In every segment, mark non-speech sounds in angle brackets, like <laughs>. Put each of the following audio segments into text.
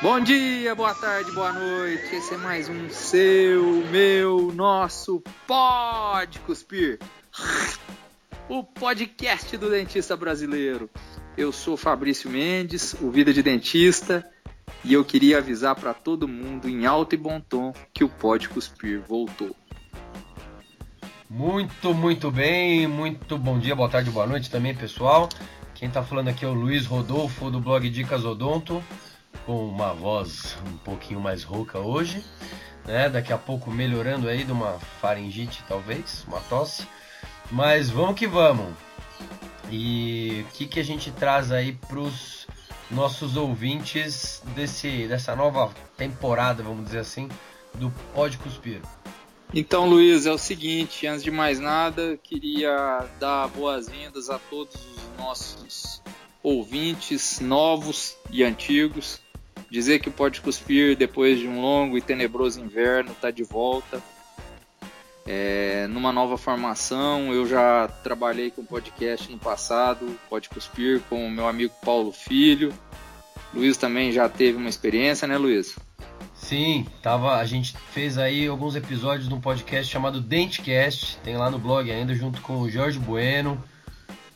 Bom dia, boa tarde, boa noite. Esse é mais um seu, meu, nosso Pode Cuspir. O podcast do dentista brasileiro. Eu sou Fabrício Mendes, o Vida de Dentista, e eu queria avisar para todo mundo em alto e bom tom que o Pode Cuspir voltou. Muito, muito bem, muito bom dia, boa tarde, boa noite também, pessoal. Quem está falando aqui é o Luiz Rodolfo do blog Dicas Odonto com uma voz um pouquinho mais rouca hoje, né? Daqui a pouco melhorando aí de uma faringite talvez, uma tosse. Mas vamos que vamos. E o que, que a gente traz aí para os nossos ouvintes desse, dessa nova temporada, vamos dizer assim, do Pode Cuspir? Então, Luiz, é o seguinte, antes de mais nada, queria dar boas-vindas a todos os nossos ouvintes novos e antigos Dizer que pode cuspir depois de um longo e tenebroso inverno está de volta. É, numa nova formação, eu já trabalhei com podcast no passado, Pode Cuspir, com o meu amigo Paulo Filho. Luiz também já teve uma experiência, né, Luiz? Sim, tava, a gente fez aí alguns episódios de um podcast chamado Dentecast, tem lá no blog ainda, junto com o Jorge Bueno,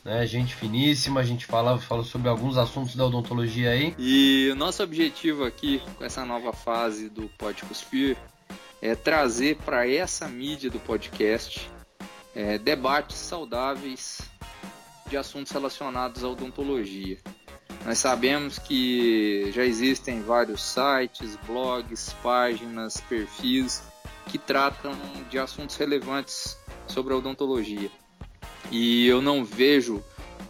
né? Gente finíssima, a gente fala, fala sobre alguns assuntos da odontologia aí. E o nosso objetivo aqui com essa nova fase do Pode Cuspir é trazer para essa mídia do podcast é, debates saudáveis de assuntos relacionados à odontologia. Nós sabemos que já existem vários sites, blogs, páginas, perfis que tratam de assuntos relevantes sobre a odontologia. E eu não vejo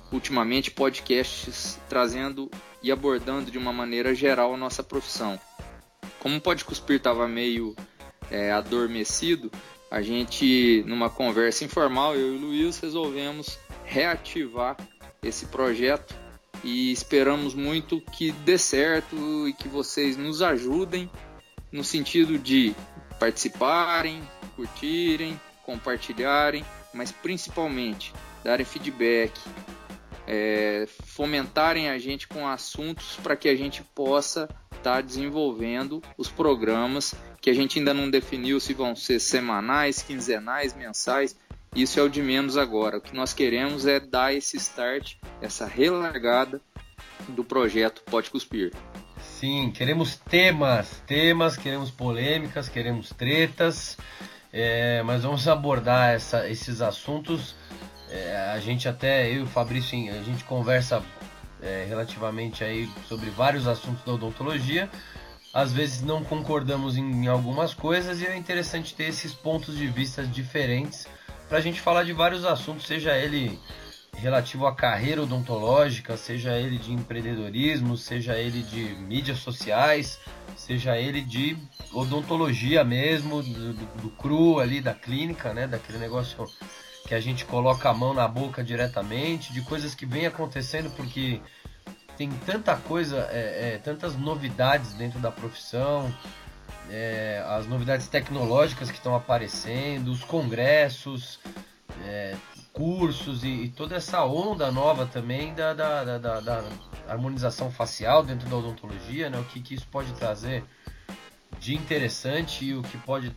ultimamente podcasts trazendo e abordando de uma maneira geral a nossa profissão. Como o Pode Cuspir estava meio é, adormecido, a gente, numa conversa informal, eu e o Luiz resolvemos reativar esse projeto e esperamos muito que dê certo e que vocês nos ajudem no sentido de participarem, curtirem, compartilharem mas principalmente darem feedback, é, fomentarem a gente com assuntos para que a gente possa estar tá desenvolvendo os programas que a gente ainda não definiu se vão ser semanais, quinzenais, mensais. Isso é o de menos agora. O que nós queremos é dar esse start, essa relargada do projeto Pode Cuspir. Sim, queremos temas, temas, queremos polêmicas, queremos tretas. É, mas vamos abordar essa, esses assuntos. É, a gente até, eu e o Fabrício, a gente conversa é, relativamente aí sobre vários assuntos da odontologia. Às vezes não concordamos em, em algumas coisas e é interessante ter esses pontos de vista diferentes para a gente falar de vários assuntos, seja ele relativo à carreira odontológica, seja ele de empreendedorismo, seja ele de mídias sociais, seja ele de odontologia mesmo, do, do, cru ali da clínica, né, daquele negócio que a gente coloca a mão na boca diretamente, de coisas que vem acontecendo porque tem tanta coisa, é, é, tantas novidades dentro da profissão, é, as novidades tecnológicas que estão aparecendo, os congressos, é, cursos e, e, toda essa onda nova também da, da, da, da, harmonização facial dentro da odontologia, né? O que, que isso pode trazer de interessante e o que pode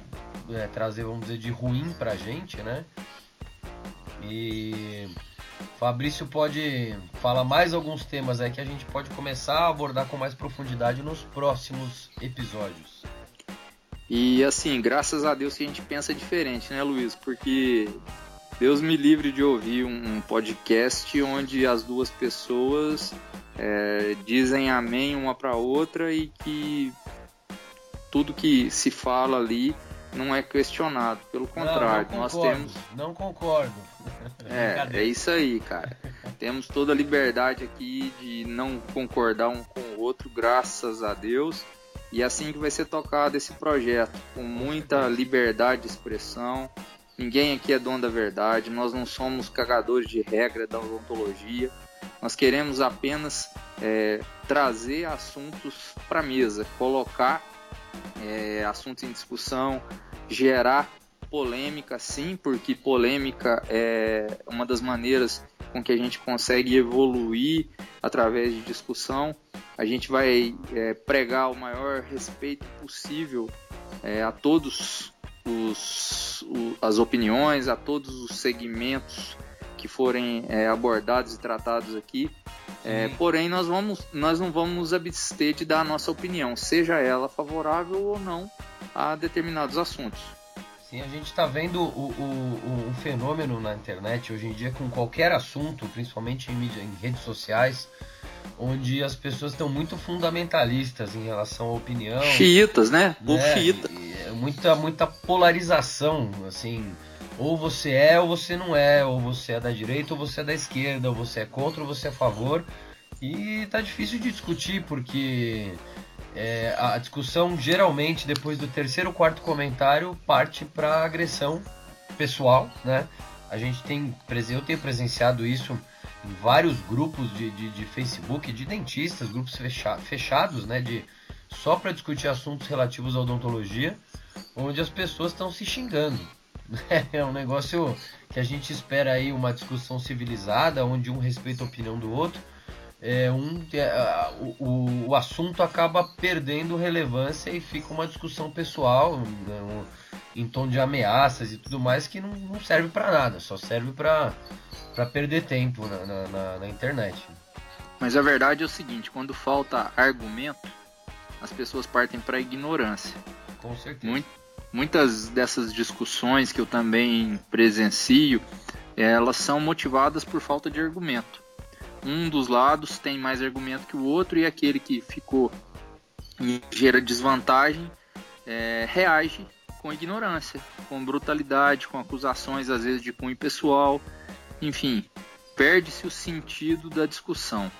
é, trazer, vamos dizer, de ruim pra gente, né? E Fabrício pode falar mais alguns temas aí que a gente pode começar a abordar com mais profundidade nos próximos episódios. E assim, graças a Deus que a gente pensa diferente, né, Luiz? Porque Deus me livre de ouvir um podcast onde as duas pessoas é, dizem amém uma para outra e que tudo que se fala ali não é questionado. Pelo contrário, não, não concordo, nós temos. Não concordo. <laughs> É, é isso aí, cara. temos toda a liberdade aqui de não concordar um com o outro, graças a Deus. E é assim que vai ser tocado esse projeto, com muita liberdade de expressão, Ninguém aqui é dono da verdade, nós não somos cagadores de regra da odontologia. Nós queremos apenas é, trazer assuntos para a mesa, colocar é, assuntos em discussão, gerar polêmica, sim, porque polêmica é uma das maneiras com que a gente consegue evoluir através de discussão. A gente vai é, pregar o maior respeito possível é, a todos os, o, as opiniões, a todos os segmentos que forem é, abordados e tratados aqui. É, porém, nós, vamos, nós não vamos nos abster de dar a nossa opinião, seja ela favorável ou não a determinados assuntos. Sim, a gente está vendo o, o, o, fenômeno na internet hoje em dia com qualquer assunto, principalmente em, mídia, em redes sociais, onde as pessoas estão muito fundamentalistas em relação à opinião. Chiitas, né? Né? xiita. É muita, muita polarização, assim. Ou você é ou você não é, ou você é da direita ou você é da esquerda, ou você é contra ou você é a favor. E tá difícil de discutir porque é, a discussão geralmente depois do terceiro ou quarto comentário parte para agressão pessoal, né? A gente tem, eu tenho presenciado isso vários grupos de, de, de Facebook de dentistas, grupos fecha, fechados, né? De, só para discutir assuntos relativos à odontologia, onde as pessoas estão se xingando. <laughs> É um negócio que a gente espera aí uma discussão civilizada, onde um respeita a opinião do outro. É um, é, o, o assunto acaba perdendo relevância e fica uma discussão pessoal né, um, em tom de ameaças e tudo mais que não, não serve para nada, só serve para perder tempo na, na, na, na internet. Mas a verdade é o seguinte: quando falta argumento, as pessoas partem para ignorância. Com certeza. Muito, muitas dessas discussões que eu também presencio, elas são motivadas por falta de argumento. Um dos lados tem mais argumento que o outro e aquele que ficou em ligeira desvantagem é, reage com ignorância, com brutalidade, com acusações às vezes de cunho pessoal, enfim, perde-se o sentido da discussão.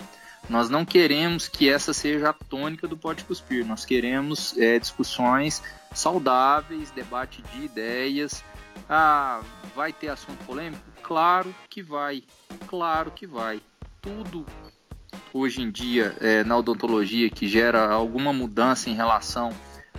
Nós não queremos que essa seja a tônica do Pode Cuspir. Nós queremos é, discussões saudáveis, debate de ideias. Ah, vai ter assunto polêmico? Claro que vai. Claro que vai. Tudo hoje em dia é, na odontologia que gera alguma mudança em relação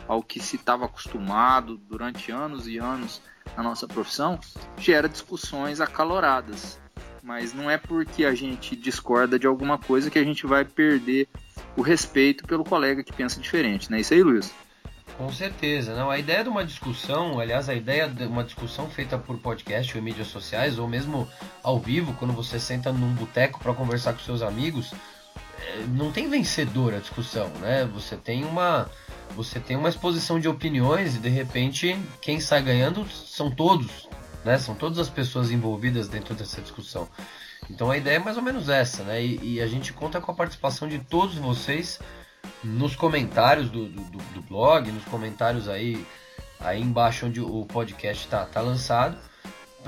ao que se estava acostumado durante anos e anos na nossa profissão gera discussões acaloradas mas não é porque a gente discorda de alguma coisa que a gente vai perder o respeito pelo colega que pensa diferente, não é isso aí, Luiz? Com certeza, não. A ideia de uma discussão, aliás, a ideia de uma discussão feita por podcast ou mídias sociais, ou mesmo ao vivo, quando você senta num boteco para conversar com seus amigos, não tem vencedor a discussão, né? Você tem uma você tem uma exposição de opiniões e de repente quem sai ganhando são todos, né? São todas as pessoas envolvidas dentro dessa discussão. Então a ideia é mais ou menos essa, né? E, e a gente conta com a participação de todos vocês nos comentários do, do, do, blog, nos comentários aí, aí embaixo onde o podcast está tá lançado,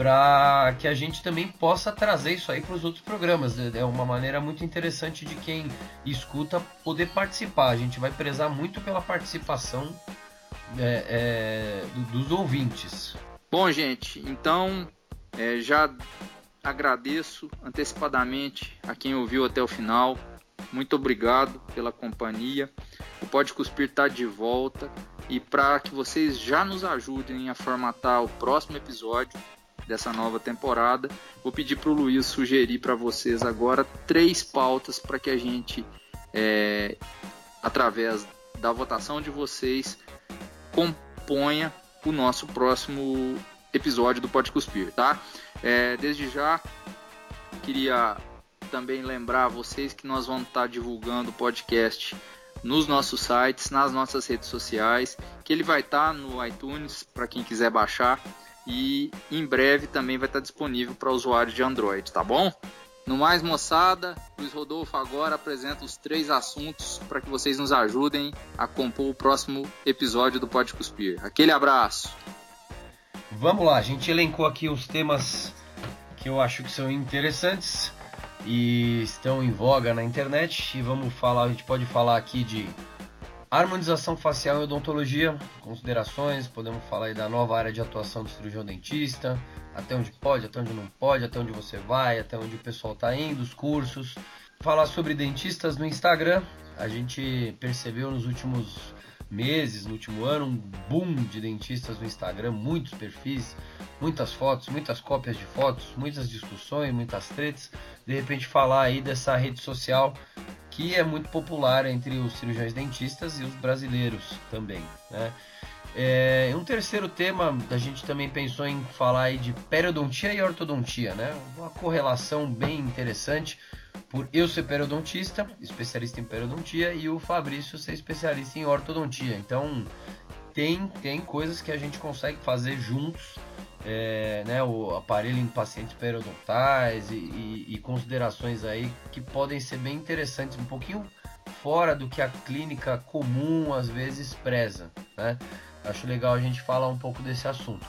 para que a gente também possa trazer isso aí para os outros programas. É, é uma maneira muito interessante de quem escuta poder participar. A gente vai prezar muito pela participação é, é, dos ouvintes. Bom, gente, então é, já agradeço antecipadamente a quem ouviu até o final. Muito obrigado pela companhia. O Pode Cuspir está de volta e para que vocês já nos ajudem a formatar o próximo episódio dessa nova temporada, vou pedir para o Luiz sugerir para vocês agora três pautas para que a gente, é, através da votação de vocês, componha o nosso próximo episódio do Pode Cuspir, tá? É, desde já, queria também lembrar vocês que nós vamos estar divulgando o podcast nos nossos sites, nas nossas redes sociais, que ele vai estar no iTunes para quem quiser baixar e em breve também vai estar disponível para usuários de Android, tá bom? No mais, moçada, Luiz Rodolfo agora apresenta os três assuntos para que vocês nos ajudem a compor o próximo episódio do Pode Cuspir. Aquele abraço! Vamos lá, a gente elencou aqui os temas que eu acho que são interessantes e estão em voga na internet e vamos falar, a gente pode falar aqui de harmonização facial e odontologia, considerações, podemos falar aí da nova área de atuação do cirurgião dentista, até onde pode, até onde não pode, até onde você vai, até onde o pessoal está indo, os cursos. Falar sobre dentistas no Instagram. A gente percebeu nos últimos meses, no último ano, um boom de dentistas no Instagram, muitos perfis, muitas fotos, muitas cópias de fotos, muitas discussões, muitas tretas. De repente falar aí dessa rede social que é muito popular entre os cirurgiões dentistas e os brasileiros também. Né? É, um terceiro tema, a gente também pensou em falar aí de periodontia e ortodontia, né? Uma correlação bem interessante por eu ser periodontista, especialista em periodontia, e o Fabrício ser especialista em ortodontia. Então tem, tem coisas que a gente consegue fazer juntos, é, né? O aparelho em pacientes periodontais e, e, e considerações aí que podem ser bem interessantes, um pouquinho fora do que a clínica comum às vezes preza, né? Acho legal a gente falar um pouco desse assunto.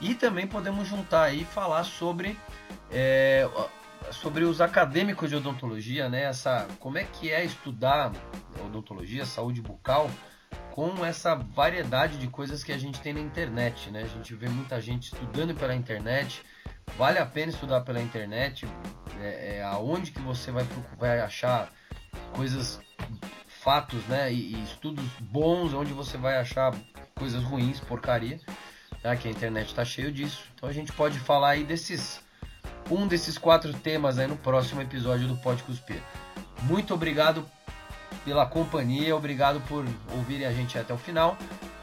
E também podemos juntar aí e falar sobre, é, sobre os acadêmicos de odontologia, né? Essa, como é que é estudar odontologia, saúde bucal, com essa variedade de coisas que a gente tem na internet, né? A gente vê muita gente estudando pela internet. Vale a pena estudar pela internet. É, é aonde que você vai, vai achar coisas, fatos, né? E, e estudos bons, onde você vai achar coisas ruins, porcaria, tá? que a internet está cheio disso. Então a gente pode falar aí desses um desses quatro temas aí no próximo episódio do Pode Cuspir. Muito obrigado pela companhia, obrigado por ouvirem a gente até o final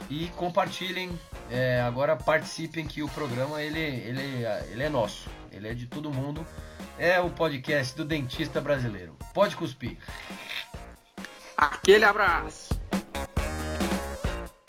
e compartilhem. É, agora participem que o programa ele, ele, ele é nosso, ele é de todo mundo. É o podcast do dentista brasileiro. Pode cuspir. Aquele abraço.